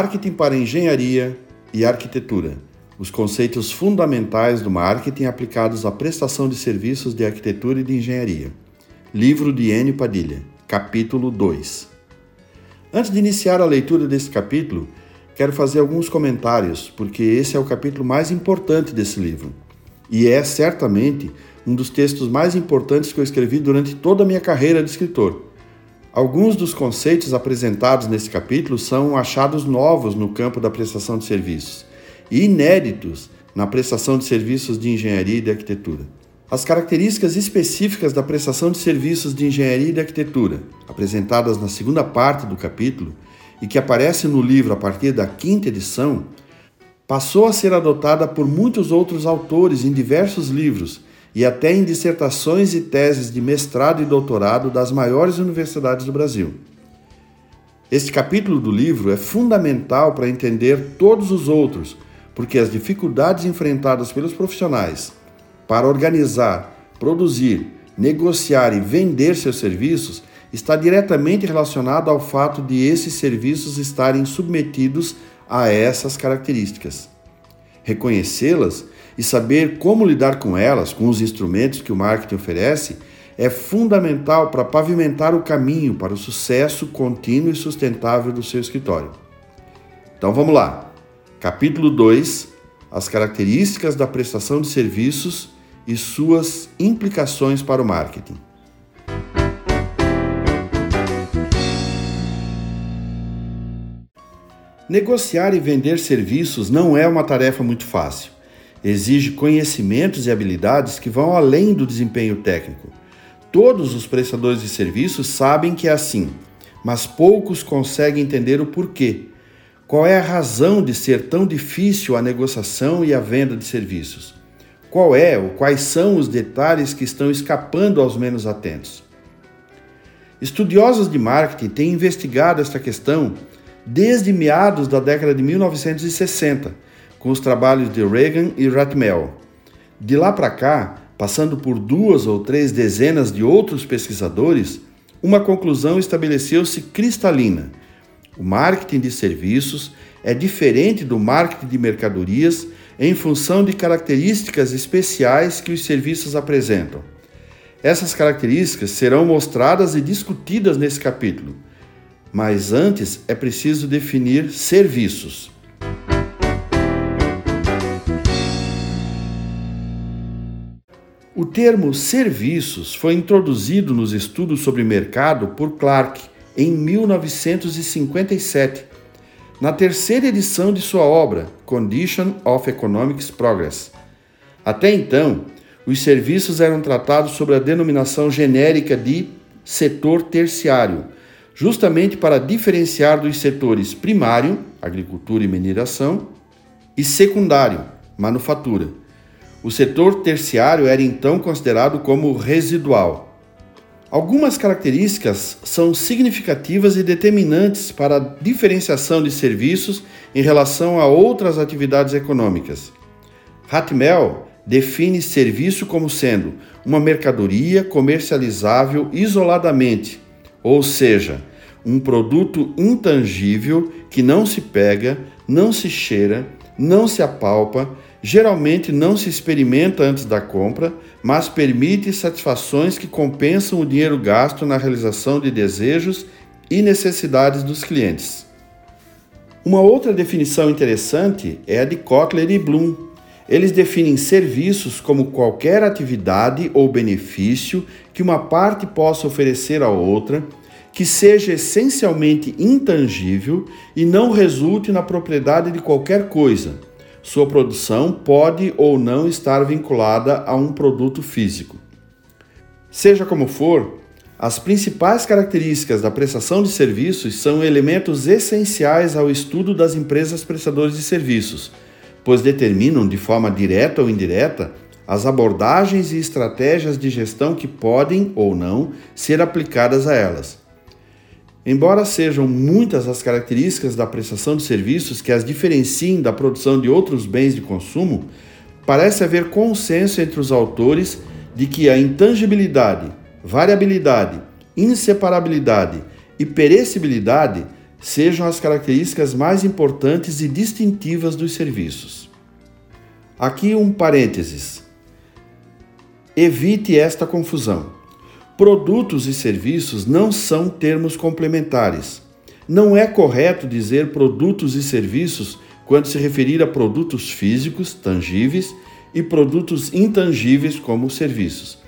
Marketing para engenharia e arquitetura. Os conceitos fundamentais do marketing aplicados à prestação de serviços de arquitetura e de engenharia. Livro de Enio Padilha, capítulo 2. Antes de iniciar a leitura desse capítulo, quero fazer alguns comentários, porque esse é o capítulo mais importante desse livro. E é certamente um dos textos mais importantes que eu escrevi durante toda a minha carreira de escritor. Alguns dos conceitos apresentados nesse capítulo são achados novos no campo da prestação de serviços e inéditos na prestação de serviços de engenharia e de arquitetura. As características específicas da prestação de serviços de engenharia e de arquitetura, apresentadas na segunda parte do capítulo e que aparece no livro a partir da quinta edição, passou a ser adotada por muitos outros autores em diversos livros e até em dissertações e teses de mestrado e doutorado das maiores universidades do Brasil. Este capítulo do livro é fundamental para entender todos os outros, porque as dificuldades enfrentadas pelos profissionais para organizar, produzir, negociar e vender seus serviços está diretamente relacionado ao fato de esses serviços estarem submetidos a essas características. Reconhecê-las e saber como lidar com elas, com os instrumentos que o marketing oferece, é fundamental para pavimentar o caminho para o sucesso contínuo e sustentável do seu escritório. Então vamos lá. Capítulo 2: As características da prestação de serviços e suas implicações para o marketing. Negociar e vender serviços não é uma tarefa muito fácil exige conhecimentos e habilidades que vão além do desempenho técnico. Todos os prestadores de serviços sabem que é assim, mas poucos conseguem entender o porquê. Qual é a razão de ser tão difícil a negociação e a venda de serviços? Qual é ou quais são os detalhes que estão escapando aos menos atentos? Estudiosos de marketing têm investigado esta questão desde meados da década de 1960 com os trabalhos de Reagan e Ratmel. De lá para cá, passando por duas ou três dezenas de outros pesquisadores, uma conclusão estabeleceu-se cristalina. O marketing de serviços é diferente do marketing de mercadorias em função de características especiais que os serviços apresentam. Essas características serão mostradas e discutidas nesse capítulo. Mas antes é preciso definir serviços. O termo serviços foi introduzido nos estudos sobre mercado por Clark em 1957, na terceira edição de sua obra Condition of Economic Progress. Até então, os serviços eram tratados sob a denominação genérica de setor terciário, justamente para diferenciar dos setores primário, agricultura e mineração, e secundário, manufatura. O setor terciário era então considerado como residual. Algumas características são significativas e determinantes para a diferenciação de serviços em relação a outras atividades econômicas. Hatmel define serviço como sendo uma mercadoria comercializável isoladamente, ou seja, um produto intangível que não se pega, não se cheira, não se apalpa, geralmente não se experimenta antes da compra, mas permite satisfações que compensam o dinheiro gasto na realização de desejos e necessidades dos clientes. Uma outra definição interessante é a de Kotler e Bloom. Eles definem serviços como qualquer atividade ou benefício que uma parte possa oferecer à outra, que seja essencialmente intangível e não resulte na propriedade de qualquer coisa sua produção pode ou não estar vinculada a um produto físico. Seja como for, as principais características da prestação de serviços são elementos essenciais ao estudo das empresas prestadoras de serviços, pois determinam de forma direta ou indireta as abordagens e estratégias de gestão que podem ou não ser aplicadas a elas. Embora sejam muitas as características da prestação de serviços que as diferenciem da produção de outros bens de consumo, parece haver consenso entre os autores de que a intangibilidade, variabilidade, inseparabilidade e perecibilidade sejam as características mais importantes e distintivas dos serviços. Aqui um parênteses. Evite esta confusão. Produtos e serviços não são termos complementares. Não é correto dizer produtos e serviços quando se referir a produtos físicos, tangíveis, e produtos intangíveis, como serviços.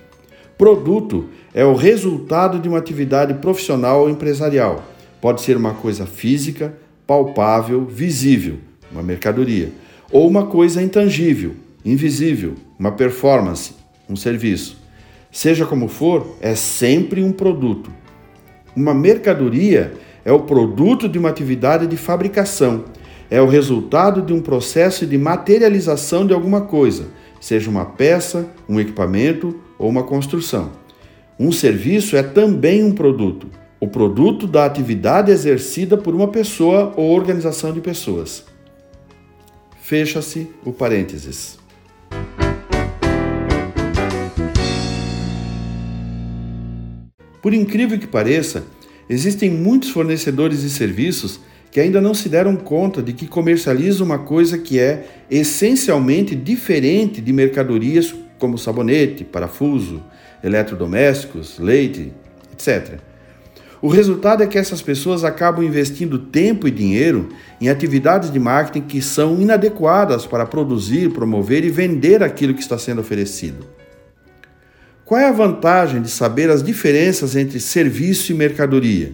Produto é o resultado de uma atividade profissional ou empresarial. Pode ser uma coisa física, palpável, visível, uma mercadoria, ou uma coisa intangível, invisível, uma performance, um serviço. Seja como for, é sempre um produto. Uma mercadoria é o produto de uma atividade de fabricação, é o resultado de um processo de materialização de alguma coisa, seja uma peça, um equipamento ou uma construção. Um serviço é também um produto, o produto da atividade exercida por uma pessoa ou organização de pessoas. Fecha-se o parênteses. Por incrível que pareça, existem muitos fornecedores de serviços que ainda não se deram conta de que comercializam uma coisa que é essencialmente diferente de mercadorias como sabonete, parafuso, eletrodomésticos, leite, etc. O resultado é que essas pessoas acabam investindo tempo e dinheiro em atividades de marketing que são inadequadas para produzir, promover e vender aquilo que está sendo oferecido. Qual é a vantagem de saber as diferenças entre serviço e mercadoria?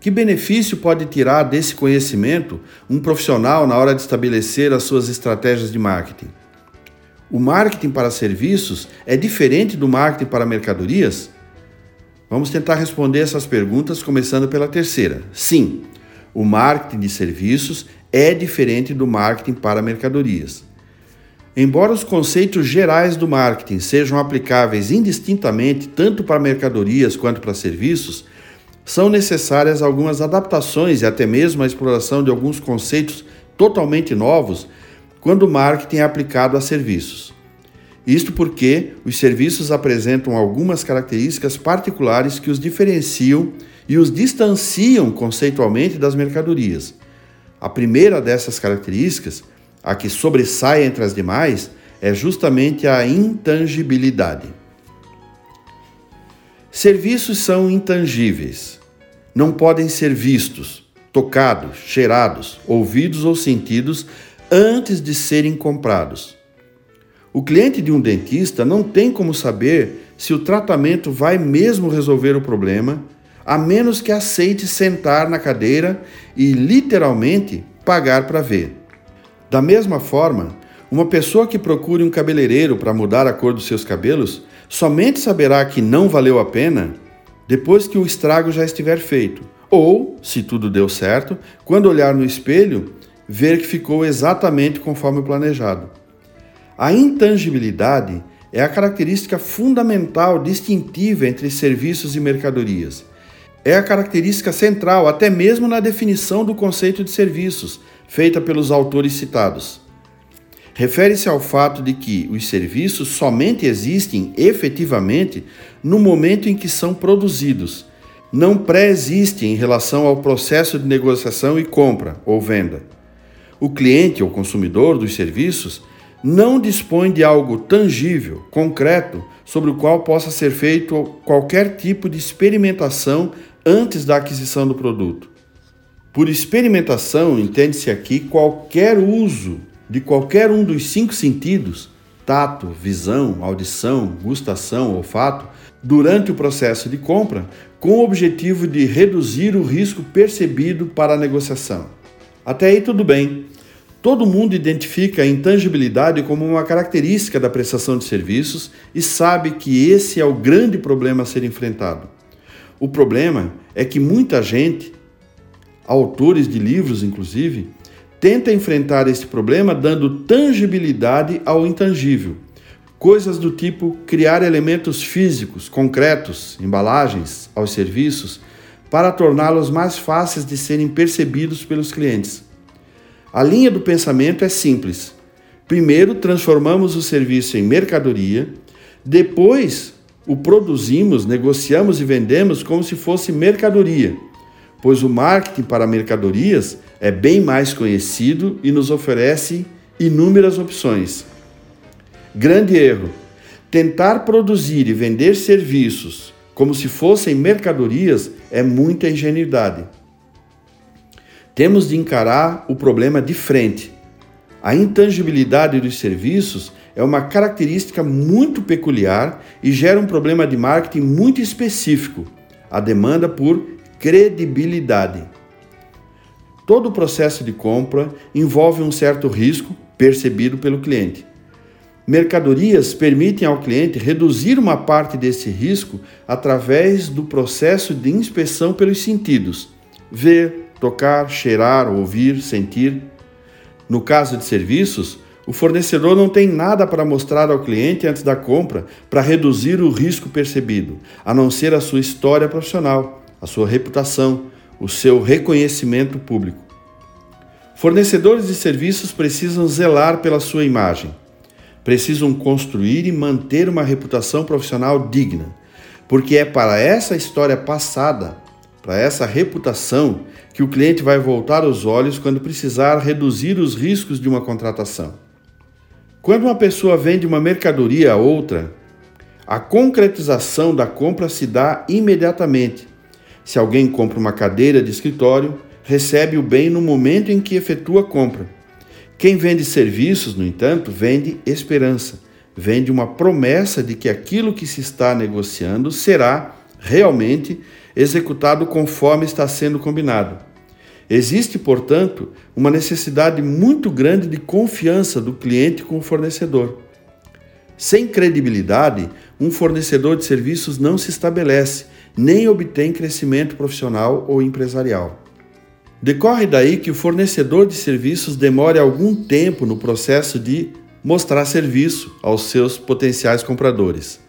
Que benefício pode tirar desse conhecimento um profissional na hora de estabelecer as suas estratégias de marketing? O marketing para serviços é diferente do marketing para mercadorias? Vamos tentar responder essas perguntas começando pela terceira. Sim, o marketing de serviços é diferente do marketing para mercadorias. Embora os conceitos gerais do marketing sejam aplicáveis indistintamente tanto para mercadorias quanto para serviços, são necessárias algumas adaptações e até mesmo a exploração de alguns conceitos totalmente novos quando o marketing é aplicado a serviços. Isto porque os serviços apresentam algumas características particulares que os diferenciam e os distanciam conceitualmente das mercadorias. A primeira dessas características a que sobressai entre as demais é justamente a intangibilidade. Serviços são intangíveis. Não podem ser vistos, tocados, cheirados, ouvidos ou sentidos antes de serem comprados. O cliente de um dentista não tem como saber se o tratamento vai mesmo resolver o problema, a menos que aceite sentar na cadeira e literalmente pagar para ver. Da mesma forma, uma pessoa que procure um cabeleireiro para mudar a cor dos seus cabelos somente saberá que não valeu a pena depois que o estrago já estiver feito, ou, se tudo deu certo, quando olhar no espelho, ver que ficou exatamente conforme planejado. A intangibilidade é a característica fundamental distintiva entre serviços e mercadorias. É a característica central, até mesmo na definição do conceito de serviços, feita pelos autores citados. Refere-se ao fato de que os serviços somente existem efetivamente no momento em que são produzidos, não pré-existem em relação ao processo de negociação e compra ou venda. O cliente ou consumidor dos serviços não dispõe de algo tangível, concreto, sobre o qual possa ser feito qualquer tipo de experimentação antes da aquisição do produto. Por experimentação, entende-se aqui qualquer uso de qualquer um dos cinco sentidos tato, visão, audição, gustação, olfato durante o processo de compra, com o objetivo de reduzir o risco percebido para a negociação. Até aí tudo bem. Todo mundo identifica a intangibilidade como uma característica da prestação de serviços e sabe que esse é o grande problema a ser enfrentado. O problema é que muita gente autores de livros, inclusive, tenta enfrentar esse problema dando tangibilidade ao intangível. Coisas do tipo criar elementos físicos, concretos, embalagens aos serviços, para torná-los mais fáceis de serem percebidos pelos clientes. A linha do pensamento é simples. Primeiro, transformamos o serviço em mercadoria, depois, o produzimos, negociamos e vendemos como se fosse mercadoria pois o marketing para mercadorias é bem mais conhecido e nos oferece inúmeras opções. Grande erro: tentar produzir e vender serviços como se fossem mercadorias é muita ingenuidade. Temos de encarar o problema de frente. A intangibilidade dos serviços é uma característica muito peculiar e gera um problema de marketing muito específico, a demanda por credibilidade. Todo o processo de compra envolve um certo risco percebido pelo cliente. Mercadorias permitem ao cliente reduzir uma parte desse risco através do processo de inspeção pelos sentidos: ver, tocar, cheirar, ouvir, sentir. No caso de serviços, o fornecedor não tem nada para mostrar ao cliente antes da compra para reduzir o risco percebido, a não ser a sua história profissional, a sua reputação, o seu reconhecimento público. Fornecedores de serviços precisam zelar pela sua imagem. Precisam construir e manter uma reputação profissional digna, porque é para essa história passada, para essa reputação, que o cliente vai voltar os olhos quando precisar reduzir os riscos de uma contratação. Quando uma pessoa vende uma mercadoria a outra, a concretização da compra se dá imediatamente. Se alguém compra uma cadeira de escritório, recebe o bem no momento em que efetua a compra. Quem vende serviços, no entanto, vende esperança, vende uma promessa de que aquilo que se está negociando será realmente executado conforme está sendo combinado. Existe, portanto, uma necessidade muito grande de confiança do cliente com o fornecedor. Sem credibilidade, um fornecedor de serviços não se estabelece, nem obtém crescimento profissional ou empresarial. Decorre daí que o fornecedor de serviços demore algum tempo no processo de mostrar serviço aos seus potenciais compradores.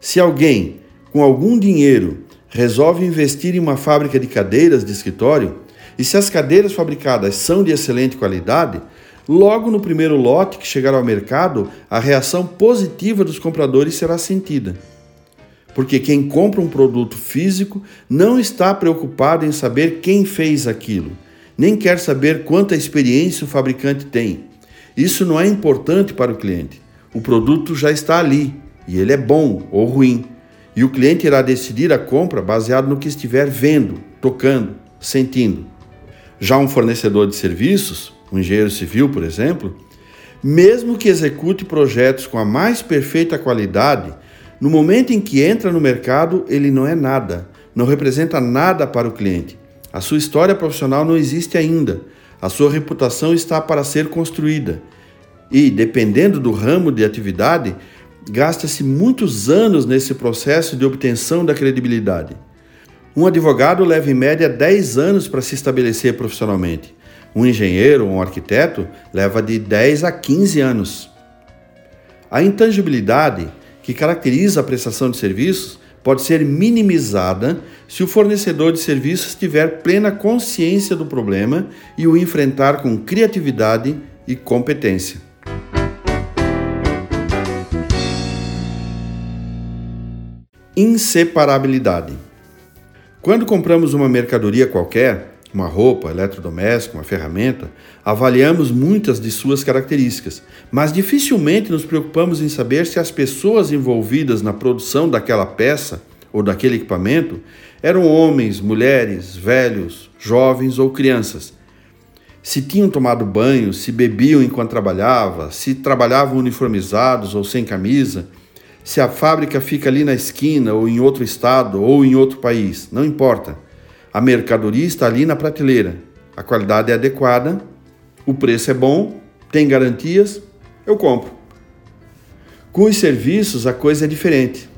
Se alguém com algum dinheiro resolve investir em uma fábrica de cadeiras de escritório, e se as cadeiras fabricadas são de excelente qualidade, logo no primeiro lote que chegar ao mercado, a reação positiva dos compradores será sentida. Porque quem compra um produto físico não está preocupado em saber quem fez aquilo, nem quer saber quanta experiência o fabricante tem. Isso não é importante para o cliente. O produto já está ali e ele é bom ou ruim. E o cliente irá decidir a compra baseado no que estiver vendo, tocando, sentindo. Já um fornecedor de serviços, um engenheiro civil, por exemplo, mesmo que execute projetos com a mais perfeita qualidade, no momento em que entra no mercado, ele não é nada, não representa nada para o cliente. A sua história profissional não existe ainda. A sua reputação está para ser construída. E, dependendo do ramo de atividade, gasta-se muitos anos nesse processo de obtenção da credibilidade. Um advogado leva em média 10 anos para se estabelecer profissionalmente. Um engenheiro ou um arquiteto leva de 10 a 15 anos. A intangibilidade que caracteriza a prestação de serviços pode ser minimizada se o fornecedor de serviços tiver plena consciência do problema e o enfrentar com criatividade e competência. Inseparabilidade. Quando compramos uma mercadoria qualquer, uma roupa, eletrodoméstico, uma ferramenta, avaliamos muitas de suas características, mas dificilmente nos preocupamos em saber se as pessoas envolvidas na produção daquela peça ou daquele equipamento eram homens, mulheres, velhos, jovens ou crianças. Se tinham tomado banho, se bebiam enquanto trabalhavam, se trabalhavam uniformizados ou sem camisa, se a fábrica fica ali na esquina, ou em outro estado, ou em outro país, não importa. A mercadoria está ali na prateleira. A qualidade é adequada, o preço é bom, tem garantias, eu compro. Com os serviços, a coisa é diferente.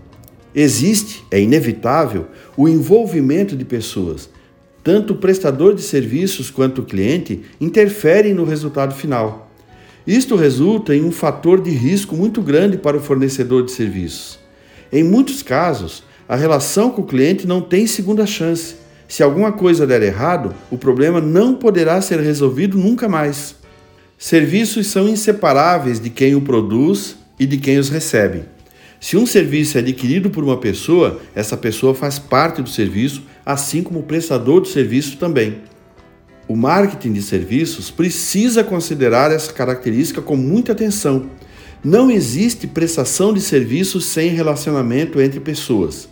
Existe, é inevitável, o envolvimento de pessoas. Tanto o prestador de serviços quanto o cliente interferem no resultado final. Isto resulta em um fator de risco muito grande para o fornecedor de serviços. Em muitos casos, a relação com o cliente não tem segunda chance. Se alguma coisa der errado, o problema não poderá ser resolvido nunca mais. Serviços são inseparáveis de quem o produz e de quem os recebe. Se um serviço é adquirido por uma pessoa, essa pessoa faz parte do serviço, assim como o prestador do serviço também. O marketing de serviços precisa considerar essa característica com muita atenção. Não existe prestação de serviços sem relacionamento entre pessoas.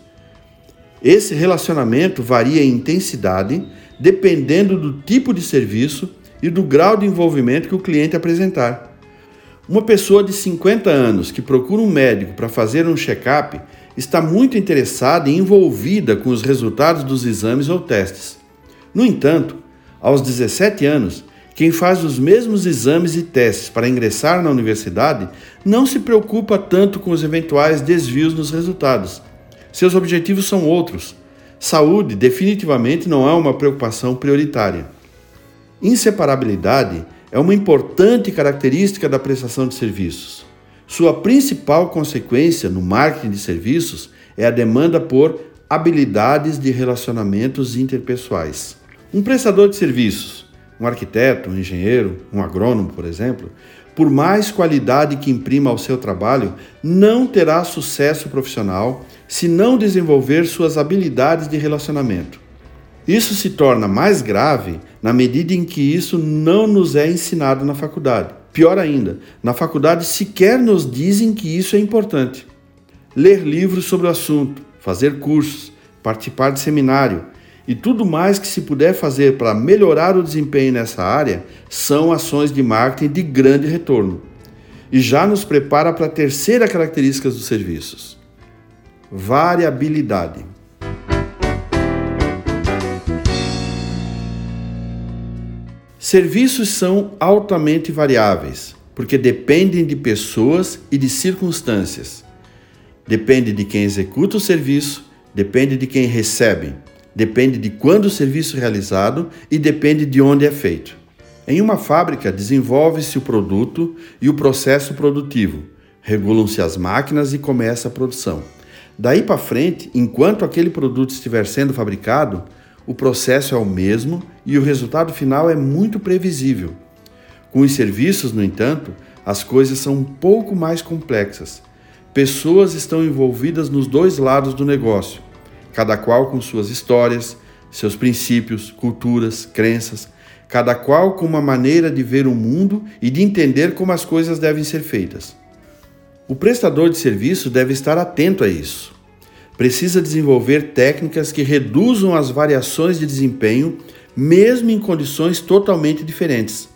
Esse relacionamento varia em intensidade dependendo do tipo de serviço e do grau de envolvimento que o cliente apresentar. Uma pessoa de 50 anos que procura um médico para fazer um check-up está muito interessada e envolvida com os resultados dos exames ou testes. No entanto, aos 17 anos, quem faz os mesmos exames e testes para ingressar na universidade não se preocupa tanto com os eventuais desvios nos resultados. Seus objetivos são outros. Saúde definitivamente não é uma preocupação prioritária. Inseparabilidade é uma importante característica da prestação de serviços. Sua principal consequência no marketing de serviços é a demanda por habilidades de relacionamentos interpessoais. Um prestador de serviços, um arquiteto, um engenheiro, um agrônomo, por exemplo, por mais qualidade que imprima ao seu trabalho, não terá sucesso profissional se não desenvolver suas habilidades de relacionamento. Isso se torna mais grave na medida em que isso não nos é ensinado na faculdade. Pior ainda, na faculdade sequer nos dizem que isso é importante. Ler livros sobre o assunto, fazer cursos, participar de seminário e tudo mais que se puder fazer para melhorar o desempenho nessa área são ações de marketing de grande retorno. E já nos prepara para a terceira característica dos serviços: variabilidade. Serviços são altamente variáveis, porque dependem de pessoas e de circunstâncias. Depende de quem executa o serviço, depende de quem recebe, depende de quando o serviço é realizado e depende de onde é feito. Em uma fábrica, desenvolve-se o produto e o processo produtivo, regulam-se as máquinas e começa a produção. Daí para frente, enquanto aquele produto estiver sendo fabricado, o processo é o mesmo e o resultado final é muito previsível. Com os serviços, no entanto, as coisas são um pouco mais complexas. Pessoas estão envolvidas nos dois lados do negócio, cada qual com suas histórias, seus princípios, culturas, crenças, cada qual com uma maneira de ver o mundo e de entender como as coisas devem ser feitas. O prestador de serviço deve estar atento a isso precisa desenvolver técnicas que reduzam as variações de desempenho, mesmo em condições totalmente diferentes.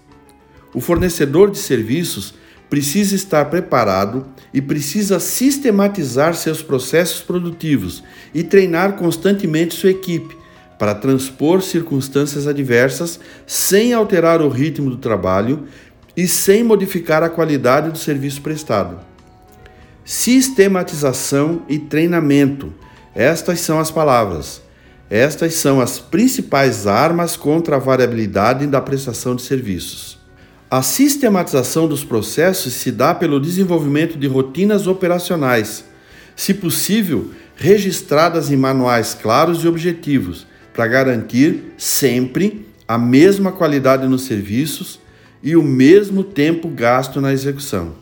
O fornecedor de serviços precisa estar preparado e precisa sistematizar seus processos produtivos e treinar constantemente sua equipe para transpor circunstâncias adversas sem alterar o ritmo do trabalho e sem modificar a qualidade do serviço prestado sistematização e treinamento. Estas são as palavras. Estas são as principais armas contra a variabilidade da prestação de serviços. A sistematização dos processos se dá pelo desenvolvimento de rotinas operacionais, se possível, registradas em manuais claros e objetivos, para garantir sempre a mesma qualidade nos serviços e o mesmo tempo gasto na execução.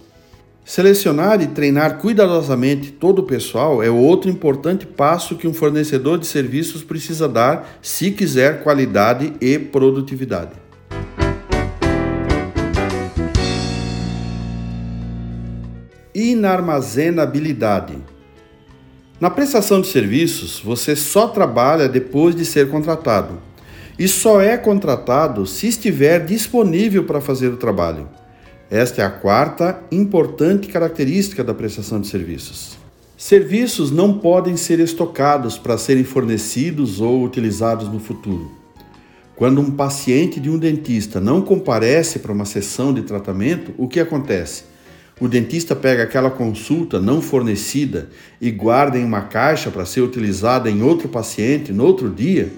Selecionar e treinar cuidadosamente todo o pessoal é outro importante passo que um fornecedor de serviços precisa dar se quiser qualidade e produtividade. Inarmazenabilidade. Na prestação de serviços, você só trabalha depois de ser contratado e só é contratado se estiver disponível para fazer o trabalho. Esta é a quarta importante característica da prestação de serviços. Serviços não podem ser estocados para serem fornecidos ou utilizados no futuro. Quando um paciente de um dentista não comparece para uma sessão de tratamento, o que acontece? O dentista pega aquela consulta não fornecida e guarda em uma caixa para ser utilizada em outro paciente no outro dia?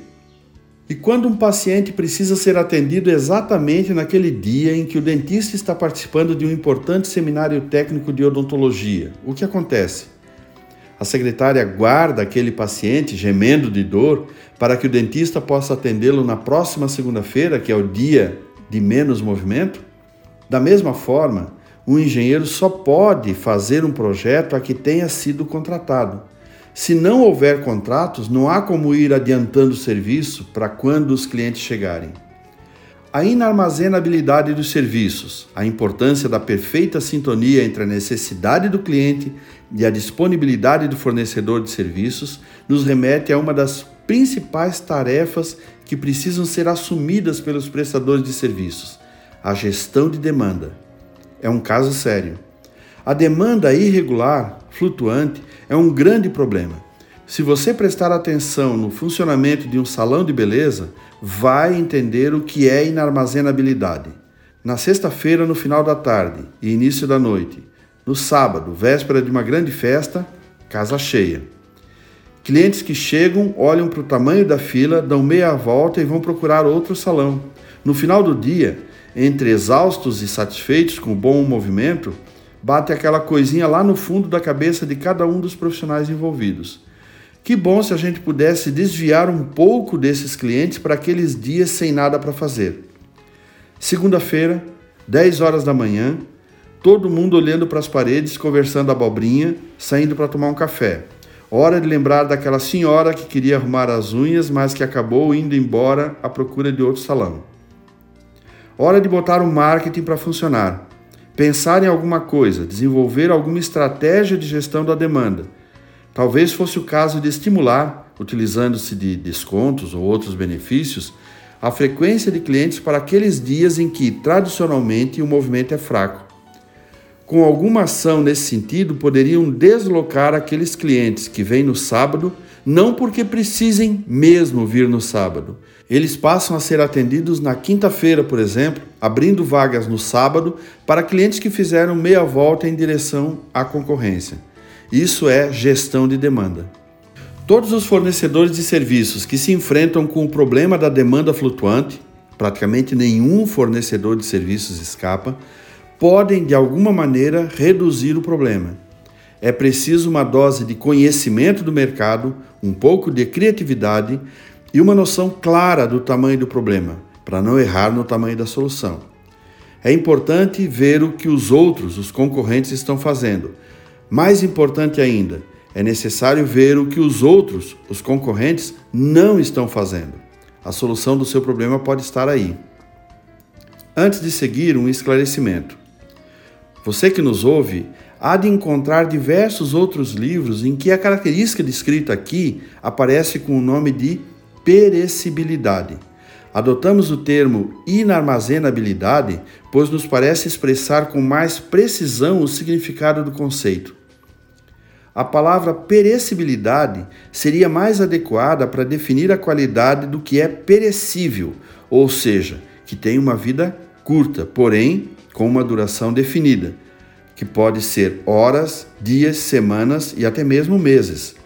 E quando um paciente precisa ser atendido exatamente naquele dia em que o dentista está participando de um importante seminário técnico de odontologia, o que acontece? A secretária guarda aquele paciente gemendo de dor para que o dentista possa atendê-lo na próxima segunda-feira, que é o dia de menos movimento? Da mesma forma, um engenheiro só pode fazer um projeto a que tenha sido contratado. Se não houver contratos, não há como ir adiantando o serviço para quando os clientes chegarem. A inarmazenabilidade dos serviços, a importância da perfeita sintonia entre a necessidade do cliente e a disponibilidade do fornecedor de serviços, nos remete a uma das principais tarefas que precisam ser assumidas pelos prestadores de serviços: a gestão de demanda. É um caso sério. A demanda irregular, flutuante, é um grande problema. Se você prestar atenção no funcionamento de um salão de beleza, vai entender o que é inarmazenabilidade. Na sexta-feira, no final da tarde e início da noite. No sábado, véspera de uma grande festa, casa cheia. Clientes que chegam, olham para o tamanho da fila, dão meia volta e vão procurar outro salão. No final do dia, entre exaustos e satisfeitos com o bom movimento, bate aquela coisinha lá no fundo da cabeça de cada um dos profissionais envolvidos. Que bom se a gente pudesse desviar um pouco desses clientes para aqueles dias sem nada para fazer. Segunda-feira, 10 horas da manhã, todo mundo olhando para as paredes, conversando abobrinha, saindo para tomar um café. Hora de lembrar daquela senhora que queria arrumar as unhas, mas que acabou indo embora à procura de outro salão. Hora de botar o marketing para funcionar. Pensar em alguma coisa, desenvolver alguma estratégia de gestão da demanda. Talvez fosse o caso de estimular, utilizando-se de descontos ou outros benefícios, a frequência de clientes para aqueles dias em que, tradicionalmente, o movimento é fraco com alguma ação nesse sentido, poderiam deslocar aqueles clientes que vêm no sábado, não porque precisem mesmo vir no sábado. Eles passam a ser atendidos na quinta-feira, por exemplo, abrindo vagas no sábado para clientes que fizeram meia volta em direção à concorrência. Isso é gestão de demanda. Todos os fornecedores de serviços que se enfrentam com o problema da demanda flutuante, praticamente nenhum fornecedor de serviços escapa, podem de alguma maneira reduzir o problema. É preciso uma dose de conhecimento do mercado, um pouco de criatividade e uma noção clara do tamanho do problema, para não errar no tamanho da solução. É importante ver o que os outros, os concorrentes, estão fazendo. Mais importante ainda, é necessário ver o que os outros, os concorrentes, não estão fazendo. A solução do seu problema pode estar aí. Antes de seguir, um esclarecimento. Você que nos ouve há de encontrar diversos outros livros em que a característica descrita aqui aparece com o nome de perecibilidade. Adotamos o termo inarmazenabilidade, pois nos parece expressar com mais precisão o significado do conceito. A palavra perecibilidade seria mais adequada para definir a qualidade do que é perecível, ou seja, que tem uma vida curta, porém com uma duração definida, que pode ser horas, dias, semanas e até mesmo meses.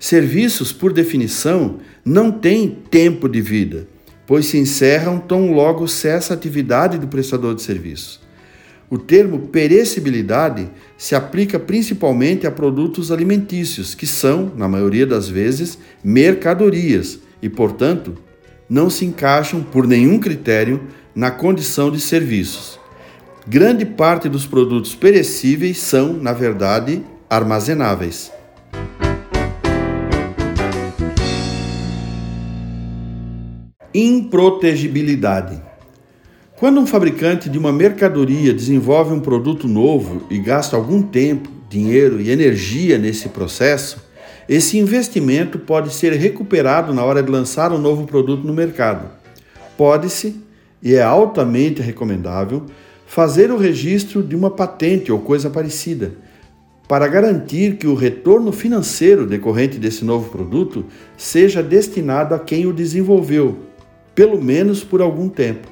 Serviços, por definição, não têm tempo de vida, pois se encerram tão logo cessa a atividade do prestador de serviço. O termo perecibilidade se aplica principalmente a produtos alimentícios, que são, na maioria das vezes, mercadorias e, portanto, não se encaixam por nenhum critério na condição de serviços. Grande parte dos produtos perecíveis são, na verdade, armazenáveis. Improtegibilidade. Quando um fabricante de uma mercadoria desenvolve um produto novo e gasta algum tempo, dinheiro e energia nesse processo, esse investimento pode ser recuperado na hora de lançar um novo produto no mercado. Pode-se, e é altamente recomendável, fazer o registro de uma patente ou coisa parecida, para garantir que o retorno financeiro decorrente desse novo produto seja destinado a quem o desenvolveu, pelo menos por algum tempo.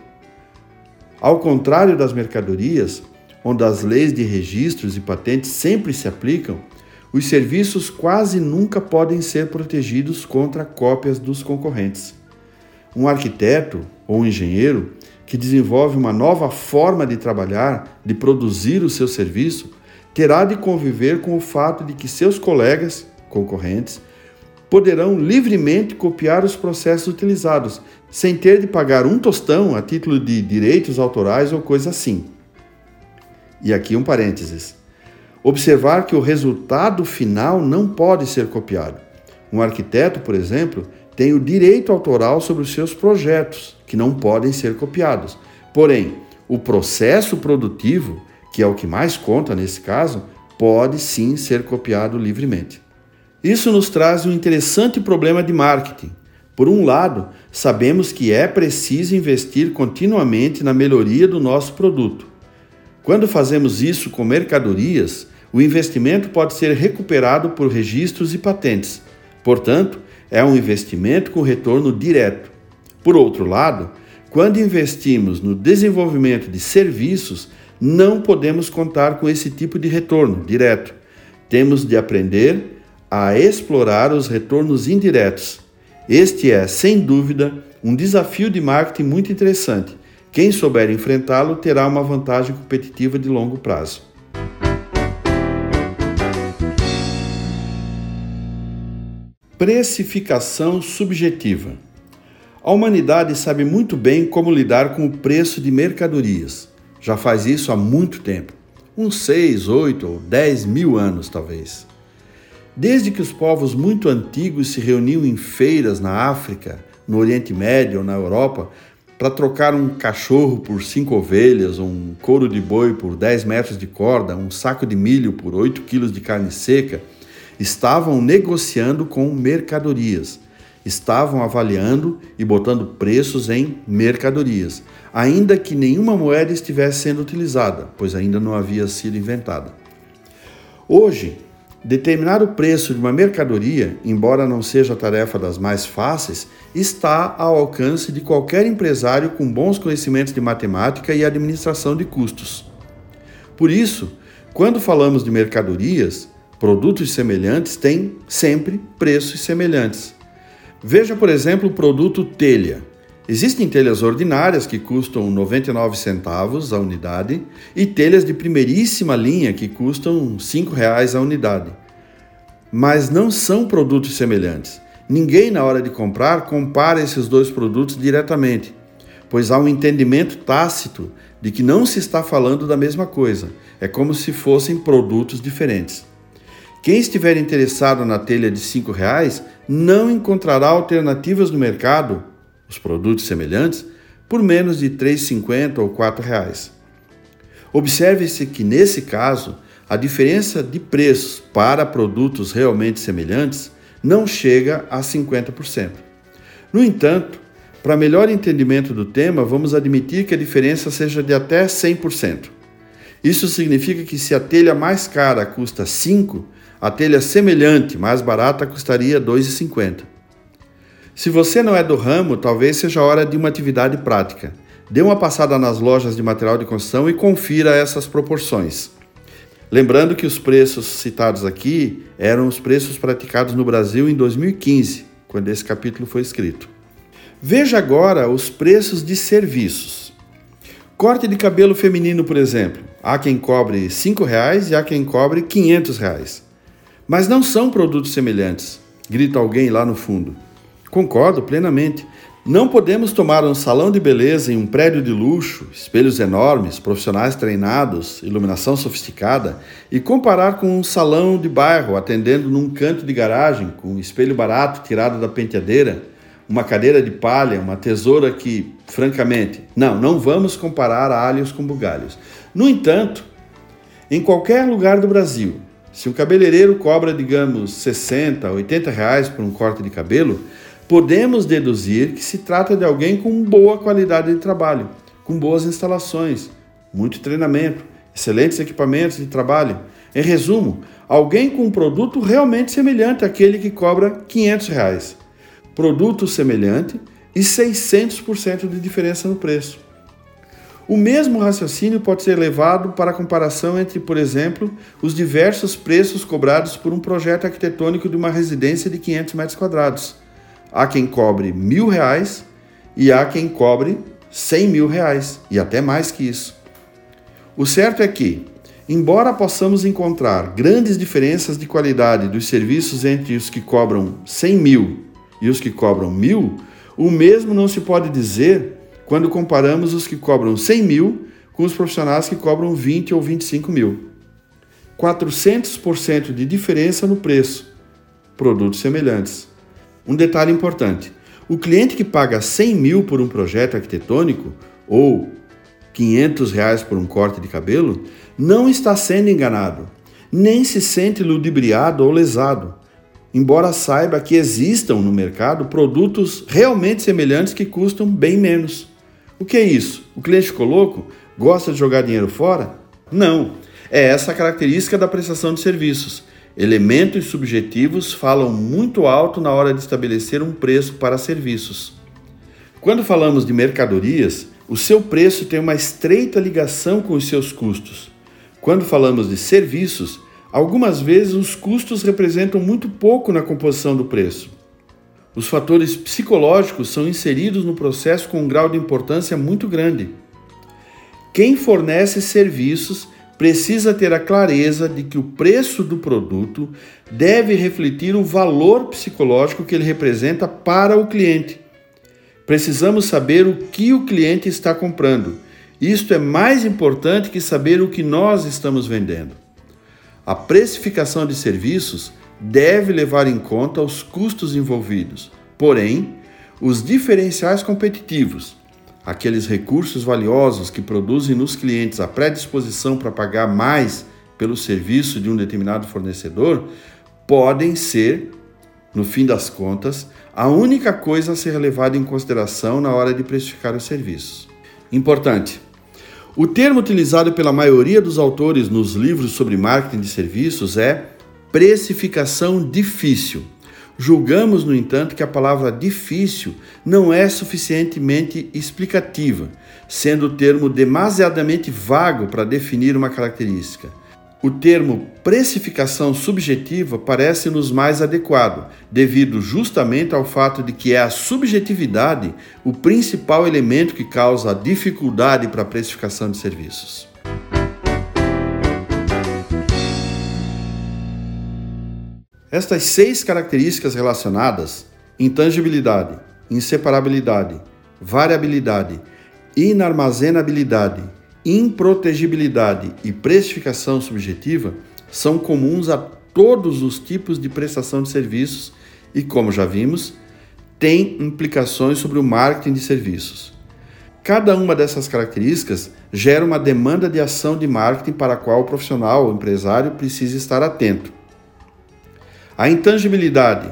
Ao contrário das mercadorias, onde as leis de registros e patentes sempre se aplicam, os serviços quase nunca podem ser protegidos contra cópias dos concorrentes. Um arquiteto ou um engenheiro que desenvolve uma nova forma de trabalhar, de produzir o seu serviço, terá de conviver com o fato de que seus colegas, concorrentes, poderão livremente copiar os processos utilizados, sem ter de pagar um tostão a título de direitos autorais ou coisa assim. E aqui um parênteses. Observar que o resultado final não pode ser copiado. Um arquiteto, por exemplo, tem o direito autoral sobre os seus projetos, que não podem ser copiados. Porém, o processo produtivo, que é o que mais conta nesse caso, pode sim ser copiado livremente. Isso nos traz um interessante problema de marketing. Por um lado, sabemos que é preciso investir continuamente na melhoria do nosso produto. Quando fazemos isso com mercadorias, o investimento pode ser recuperado por registros e patentes. Portanto, é um investimento com retorno direto. Por outro lado, quando investimos no desenvolvimento de serviços, não podemos contar com esse tipo de retorno direto. Temos de aprender a explorar os retornos indiretos. Este é, sem dúvida, um desafio de marketing muito interessante. Quem souber enfrentá-lo terá uma vantagem competitiva de longo prazo. Precificação subjetiva. A humanidade sabe muito bem como lidar com o preço de mercadorias. Já faz isso há muito tempo uns 6, 8 ou 10 mil anos, talvez. Desde que os povos muito antigos se reuniam em feiras na África, no Oriente Médio ou na Europa para trocar um cachorro por cinco ovelhas, um couro de boi por 10 metros de corda, um saco de milho por 8 quilos de carne seca, estavam negociando com mercadorias, estavam avaliando e botando preços em mercadorias, ainda que nenhuma moeda estivesse sendo utilizada, pois ainda não havia sido inventada. Hoje, determinar o preço de uma mercadoria, embora não seja a tarefa das mais fáceis, está ao alcance de qualquer empresário com bons conhecimentos de matemática e administração de custos. Por isso, quando falamos de mercadorias, Produtos semelhantes têm sempre preços semelhantes. Veja, por exemplo, o produto telha. Existem telhas ordinárias que custam 99 centavos a unidade e telhas de primeiríssima linha que custam R$ 5,00 a unidade. Mas não são produtos semelhantes. Ninguém, na hora de comprar, compara esses dois produtos diretamente, pois há um entendimento tácito de que não se está falando da mesma coisa. É como se fossem produtos diferentes. Quem estiver interessado na telha de R$ reais não encontrará alternativas no mercado, os produtos semelhantes, por menos de R$ 3,50 ou R$ reais. Observe-se que, nesse caso, a diferença de preços para produtos realmente semelhantes não chega a 50%. No entanto, para melhor entendimento do tema, vamos admitir que a diferença seja de até 100%. Isso significa que se a telha mais cara custa 5, a telha semelhante, mais barata, custaria R$ 2,50. Se você não é do ramo, talvez seja hora de uma atividade prática. Dê uma passada nas lojas de material de construção e confira essas proporções. Lembrando que os preços citados aqui eram os preços praticados no Brasil em 2015, quando esse capítulo foi escrito. Veja agora os preços de serviços. Corte de cabelo feminino, por exemplo. Há quem cobre R$ 5,00 e há quem cobre R$ 500. Mas não são produtos semelhantes, grita alguém lá no fundo. Concordo plenamente. Não podemos tomar um salão de beleza em um prédio de luxo, espelhos enormes, profissionais treinados, iluminação sofisticada e comparar com um salão de bairro atendendo num canto de garagem com um espelho barato tirado da penteadeira, uma cadeira de palha, uma tesoura que, francamente, não, não vamos comparar alhos com bugalhos. No entanto, em qualquer lugar do Brasil, se o cabeleireiro cobra, digamos, 60, 80 reais por um corte de cabelo, podemos deduzir que se trata de alguém com boa qualidade de trabalho, com boas instalações, muito treinamento, excelentes equipamentos de trabalho. Em resumo, alguém com um produto realmente semelhante àquele que cobra 500 reais. Produto semelhante e 600% de diferença no preço. O mesmo raciocínio pode ser levado para a comparação entre, por exemplo, os diversos preços cobrados por um projeto arquitetônico de uma residência de 500 metros quadrados. Há quem cobre mil reais e há quem cobre 100 mil reais e até mais que isso. O certo é que, embora possamos encontrar grandes diferenças de qualidade dos serviços entre os que cobram 100 mil e os que cobram mil, o mesmo não se pode dizer quando comparamos os que cobram 100 mil com os profissionais que cobram 20 ou 25 mil. 400% de diferença no preço, produtos semelhantes. Um detalhe importante: o cliente que paga 100 mil por um projeto arquitetônico ou 500 reais por um corte de cabelo não está sendo enganado, nem se sente ludibriado ou lesado, embora saiba que existam no mercado produtos realmente semelhantes que custam bem menos. O que é isso? O cliente ficou louco? Gosta de jogar dinheiro fora? Não. É essa a característica da prestação de serviços. Elementos subjetivos falam muito alto na hora de estabelecer um preço para serviços. Quando falamos de mercadorias, o seu preço tem uma estreita ligação com os seus custos. Quando falamos de serviços, algumas vezes os custos representam muito pouco na composição do preço. Os fatores psicológicos são inseridos no processo com um grau de importância muito grande. Quem fornece serviços precisa ter a clareza de que o preço do produto deve refletir o valor psicológico que ele representa para o cliente. Precisamos saber o que o cliente está comprando. Isto é mais importante que saber o que nós estamos vendendo. A precificação de serviços deve levar em conta os custos envolvidos, porém, os diferenciais competitivos aqueles recursos valiosos que produzem nos clientes a predisposição para pagar mais pelo serviço de um determinado fornecedor, podem ser, no fim das contas, a única coisa a ser levada em consideração na hora de precificar os serviços. Importante: o termo utilizado pela maioria dos autores nos livros sobre marketing de serviços é precificação difícil. Julgamos, no entanto, que a palavra difícil não é suficientemente explicativa, sendo o termo demasiadamente vago para definir uma característica. O termo precificação subjetiva parece-nos mais adequado, devido justamente ao fato de que é a subjetividade o principal elemento que causa a dificuldade para a precificação de serviços. Estas seis características relacionadas, intangibilidade, inseparabilidade, variabilidade, inarmazenabilidade, improtegibilidade e precificação subjetiva, são comuns a todos os tipos de prestação de serviços e, como já vimos, têm implicações sobre o marketing de serviços. Cada uma dessas características gera uma demanda de ação de marketing para a qual o profissional ou empresário precisa estar atento. A intangibilidade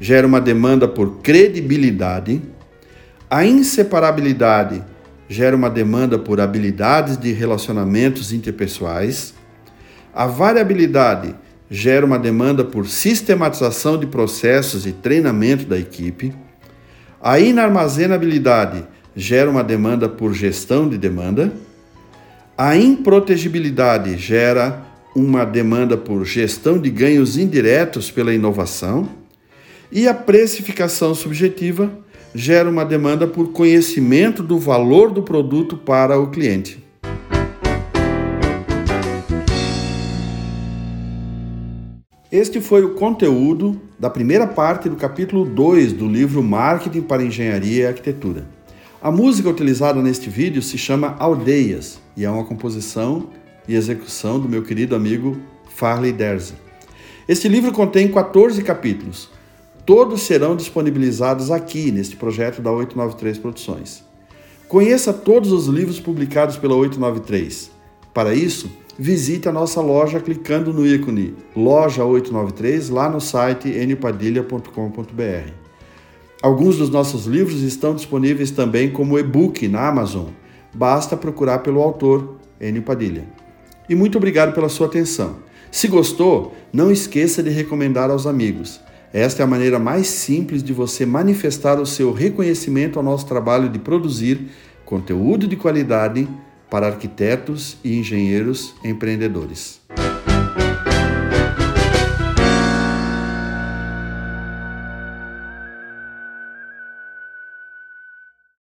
gera uma demanda por credibilidade. A inseparabilidade gera uma demanda por habilidades de relacionamentos interpessoais. A variabilidade gera uma demanda por sistematização de processos e treinamento da equipe. A inarmazenabilidade gera uma demanda por gestão de demanda. A improtegibilidade gera uma demanda por gestão de ganhos indiretos pela inovação, e a precificação subjetiva gera uma demanda por conhecimento do valor do produto para o cliente. Este foi o conteúdo da primeira parte do capítulo 2 do livro Marketing para Engenharia e Arquitetura. A música utilizada neste vídeo se chama Aldeias e é uma composição e execução do meu querido amigo Farley Derzi. Este livro contém 14 capítulos. Todos serão disponibilizados aqui neste projeto da 893 Produções. Conheça todos os livros publicados pela 893. Para isso, visite a nossa loja clicando no ícone Loja 893 lá no site npadilha.com.br. Alguns dos nossos livros estão disponíveis também como e-book na Amazon. Basta procurar pelo autor, Enio Padilha e muito obrigado pela sua atenção. Se gostou, não esqueça de recomendar aos amigos. Esta é a maneira mais simples de você manifestar o seu reconhecimento ao nosso trabalho de produzir conteúdo de qualidade para arquitetos e engenheiros empreendedores.